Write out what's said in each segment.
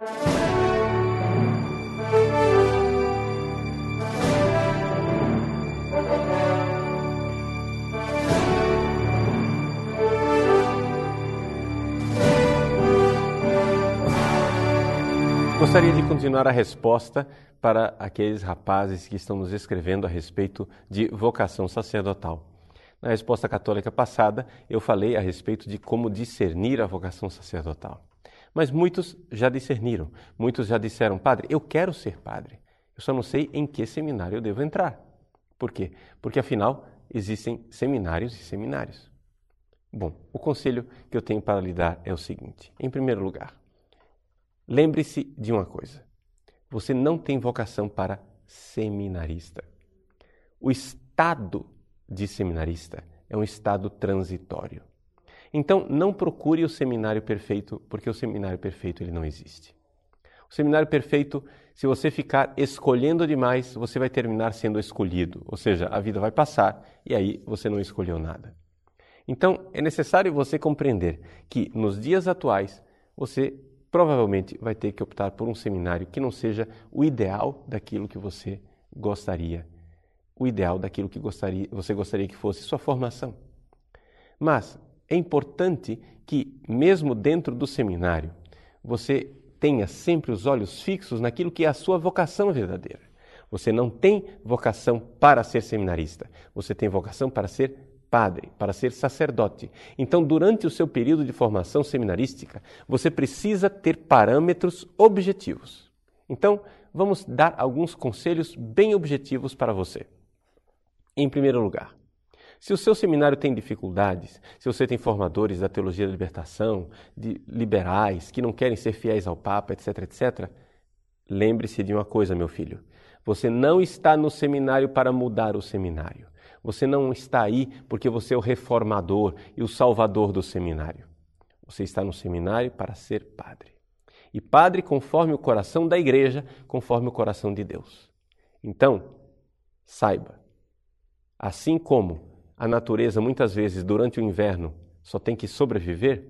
Gostaria de continuar a resposta para aqueles rapazes que estão nos escrevendo a respeito de vocação sacerdotal. Na resposta católica passada, eu falei a respeito de como discernir a vocação sacerdotal. Mas muitos já discerniram, muitos já disseram, padre, eu quero ser padre, eu só não sei em que seminário eu devo entrar. Por quê? Porque afinal existem seminários e seminários. Bom, o conselho que eu tenho para lhe dar é o seguinte: em primeiro lugar, Lembre-se de uma coisa: você não tem vocação para seminarista. O estado de seminarista é um estado transitório. Então, não procure o seminário perfeito, porque o seminário perfeito ele não existe. O seminário perfeito, se você ficar escolhendo demais, você vai terminar sendo escolhido, ou seja, a vida vai passar e aí você não escolheu nada. Então, é necessário você compreender que nos dias atuais você provavelmente vai ter que optar por um seminário que não seja o ideal daquilo que você gostaria, o ideal daquilo que gostaria, você gostaria que fosse sua formação. Mas é importante que, mesmo dentro do seminário, você tenha sempre os olhos fixos naquilo que é a sua vocação verdadeira. Você não tem vocação para ser seminarista, você tem vocação para ser padre, para ser sacerdote. Então, durante o seu período de formação seminarística, você precisa ter parâmetros objetivos. Então, vamos dar alguns conselhos bem objetivos para você. Em primeiro lugar, se o seu seminário tem dificuldades, se você tem formadores da teologia da libertação, de liberais que não querem ser fiéis ao Papa, etc, etc, lembre-se de uma coisa, meu filho. Você não está no seminário para mudar o seminário. Você não está aí porque você é o reformador e o salvador do seminário. Você está no seminário para ser padre. E padre conforme o coração da igreja, conforme o coração de Deus. Então, saiba, assim como a natureza muitas vezes durante o inverno só tem que sobreviver,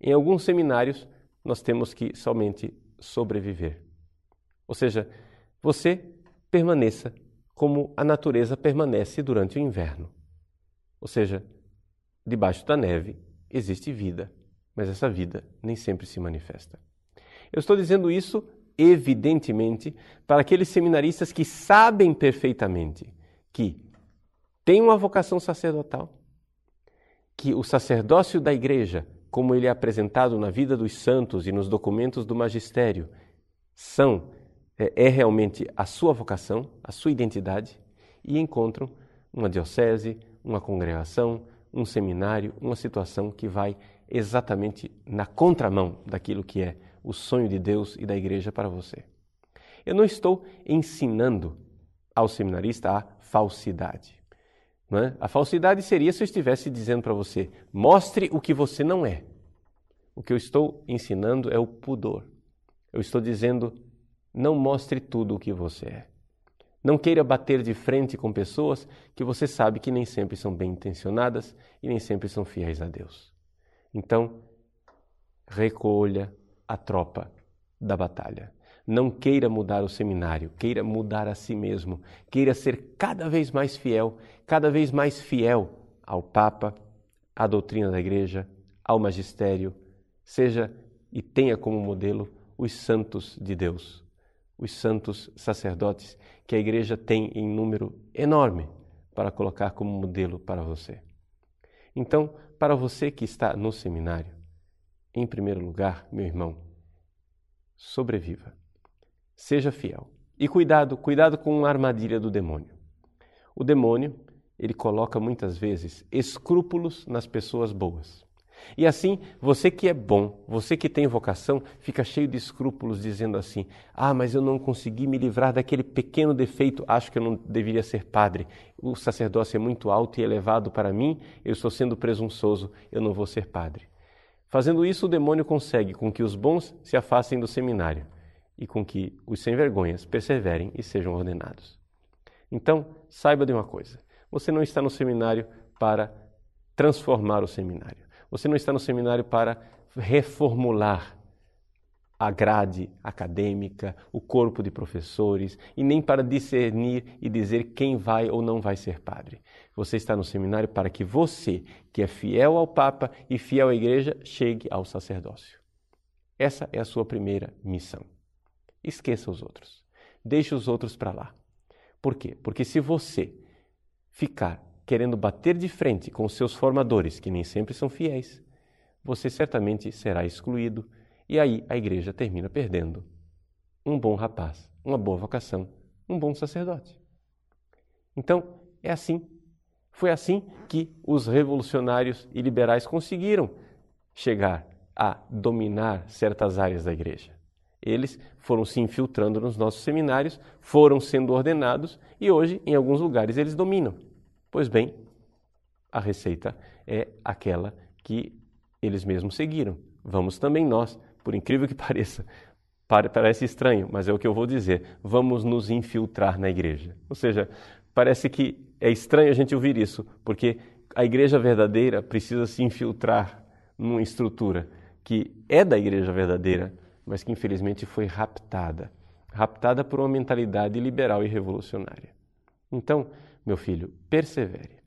em alguns seminários nós temos que somente sobreviver. Ou seja, você permaneça como a natureza permanece durante o inverno. Ou seja, debaixo da neve existe vida, mas essa vida nem sempre se manifesta. Eu estou dizendo isso, evidentemente, para aqueles seminaristas que sabem perfeitamente que têm uma vocação sacerdotal, que o sacerdócio da igreja, como ele é apresentado na vida dos santos e nos documentos do magistério, são é, é realmente a sua vocação, a sua identidade, e encontram uma diocese, uma congregação, um seminário, uma situação que vai exatamente na contramão daquilo que é o sonho de Deus e da igreja para você. Eu não estou ensinando ao seminarista a falsidade. Não é? A falsidade seria se eu estivesse dizendo para você: mostre o que você não é. O que eu estou ensinando é o pudor. Eu estou dizendo não mostre tudo o que você é. Não queira bater de frente com pessoas que você sabe que nem sempre são bem intencionadas e nem sempre são fiéis a Deus. Então, recolha a tropa da batalha. Não queira mudar o seminário, queira mudar a si mesmo, queira ser cada vez mais fiel, cada vez mais fiel ao Papa, à doutrina da Igreja, ao magistério, seja e tenha como modelo os santos de Deus os santos sacerdotes que a igreja tem em número enorme para colocar como modelo para você. Então, para você que está no seminário, em primeiro lugar, meu irmão, sobreviva. Seja fiel. E cuidado, cuidado com a armadilha do demônio. O demônio, ele coloca muitas vezes escrúpulos nas pessoas boas. E assim, você que é bom, você que tem vocação, fica cheio de escrúpulos, dizendo assim: Ah, mas eu não consegui me livrar daquele pequeno defeito, acho que eu não deveria ser padre. O sacerdócio é muito alto e elevado para mim, eu estou sendo presunçoso, eu não vou ser padre. Fazendo isso, o demônio consegue com que os bons se afastem do seminário e com que os sem vergonhas perseverem e sejam ordenados. Então, saiba de uma coisa: você não está no seminário para transformar o seminário. Você não está no seminário para reformular a grade acadêmica, o corpo de professores e nem para discernir e dizer quem vai ou não vai ser padre. Você está no seminário para que você, que é fiel ao Papa e fiel à Igreja, chegue ao sacerdócio. Essa é a sua primeira missão. Esqueça os outros. Deixe os outros para lá. Por quê? Porque se você ficar querendo bater de frente com os seus formadores, que nem sempre são fiéis, você certamente será excluído e aí a igreja termina perdendo um bom rapaz, uma boa vocação, um bom sacerdote. Então, é assim. Foi assim que os revolucionários e liberais conseguiram chegar a dominar certas áreas da igreja. Eles foram se infiltrando nos nossos seminários, foram sendo ordenados e hoje, em alguns lugares, eles dominam. Pois bem, a receita é aquela que eles mesmos seguiram. Vamos também nós por incrível que pareça, parece estranho, mas é o que eu vou dizer. Vamos nos infiltrar na igreja. Ou seja, parece que é estranho a gente ouvir isso, porque a igreja verdadeira precisa se infiltrar numa estrutura que é da igreja verdadeira, mas que infelizmente foi raptada raptada por uma mentalidade liberal e revolucionária. Então, meu filho, persevere.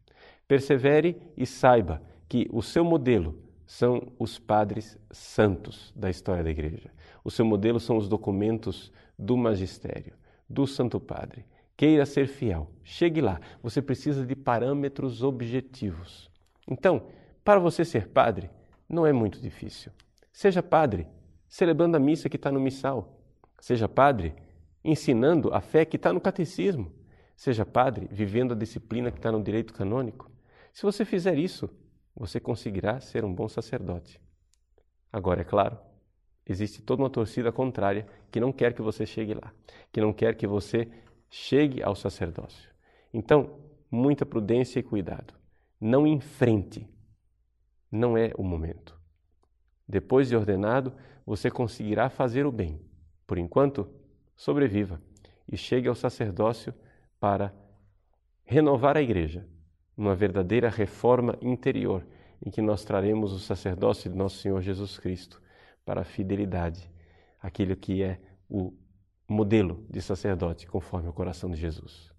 Persevere e saiba que o seu modelo são os padres santos da história da Igreja. O seu modelo são os documentos do magistério, do Santo Padre. Queira ser fiel, chegue lá. Você precisa de parâmetros objetivos. Então, para você ser padre, não é muito difícil. Seja padre, celebrando a missa que está no missal. Seja padre, ensinando a fé que está no catecismo. Seja padre, vivendo a disciplina que está no direito canônico. Se você fizer isso, você conseguirá ser um bom sacerdote. Agora, é claro, existe toda uma torcida contrária que não quer que você chegue lá, que não quer que você chegue ao sacerdócio. Então, muita prudência e cuidado. Não enfrente. Não é o momento. Depois de ordenado, você conseguirá fazer o bem. Por enquanto, sobreviva e chegue ao sacerdócio para renovar a igreja uma verdadeira reforma interior, em que nós traremos o sacerdócio de nosso Senhor Jesus Cristo para a fidelidade, aquilo que é o modelo de sacerdote conforme o coração de Jesus.